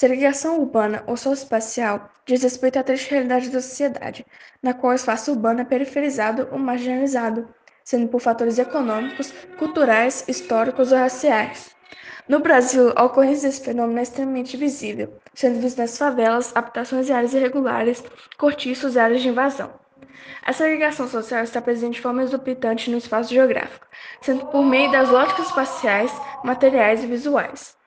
Segregação urbana ou socioespacial diz respeito à triste realidade da sociedade, na qual o espaço urbano é periferizado ou marginalizado, sendo por fatores econômicos, culturais, históricos ou raciais. No Brasil, a ocorrência desse fenômeno é extremamente visível, sendo visto nas favelas, habitações e áreas irregulares, cortiços e áreas de invasão. A segregação social está presente de forma exorbitante no espaço geográfico, sendo por meio das lógicas espaciais, materiais e visuais.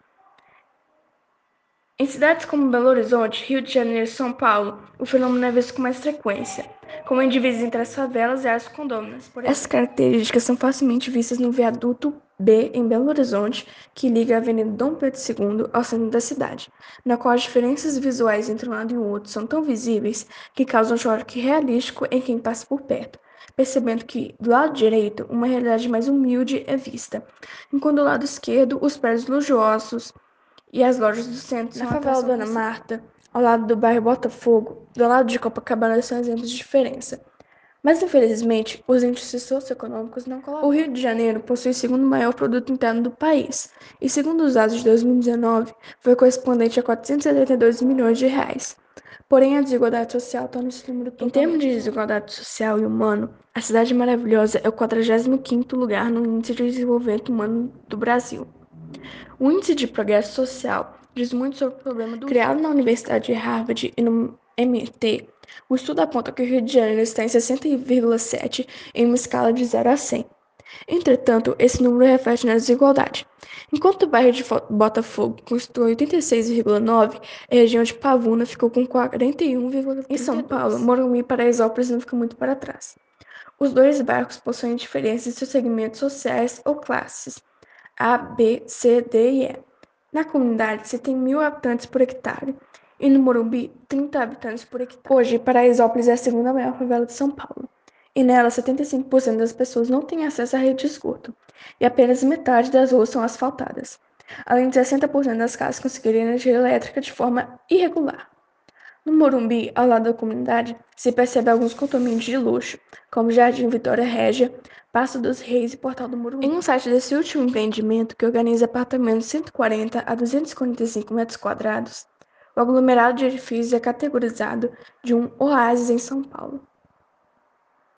Em cidades como Belo Horizonte, Rio de Janeiro e São Paulo, o fenômeno é visto com mais frequência, como em divisões entre as favelas e as condôminas. Essas características são facilmente vistas no viaduto B em Belo Horizonte, que liga a Avenida Dom Pedro II ao centro da cidade, na qual as diferenças visuais entre um lado e o outro são tão visíveis que causam um choque realístico em quem passa por perto, percebendo que, do lado direito, uma realidade mais humilde é vista, enquanto do lado esquerdo, os prédios luxuosos e as lojas do centro. Na favela Dona Marta, ao lado do bairro Botafogo, do lado de Copacabana, são exemplos de diferença. Mas, infelizmente, os índices socioeconômicos não colaboram. O Rio de Janeiro possui o segundo maior produto interno do país, e segundo os dados de 2019, foi correspondente a 472 milhões de reais. Porém, a desigualdade social torna esse número totalmente... Em termos de desigualdade social e humano, a Cidade Maravilhosa é o 45º lugar no Índice de Desenvolvimento Humano do Brasil. O Índice de Progresso Social diz muito sobre o problema do. Criado na Universidade de Harvard e no MIT, o estudo aponta que o Rio de Janeiro está em 60,7 em uma escala de 0 a 100. Entretanto, esse número reflete na desigualdade. Enquanto o bairro de Botafogo constitui 86,9, a região de Pavuna ficou com 41,32. Em São Paulo, Morumbi e Paraisópolis não ficam muito para trás. Os dois bairros possuem diferenças em seus segmentos sociais ou classes. A, B, C, D e E. Na comunidade, se tem mil habitantes por hectare e no Morumbi, 30 habitantes por hectare. Hoje, Paraisópolis é a segunda maior favela de São Paulo. E nela, 75% das pessoas não têm acesso à rede de esgoto, e apenas metade das ruas são asfaltadas. Além de 60% das casas conseguirem energia elétrica de forma irregular. No Morumbi, ao lado da comunidade, se percebe alguns condomínios de luxo, como Jardim Vitória Régia, Passo dos Reis e Portal do Morumbi. Em um site desse último empreendimento, que organiza apartamentos de 140 a 245 metros quadrados, o aglomerado de edifícios é categorizado de um oásis em São Paulo.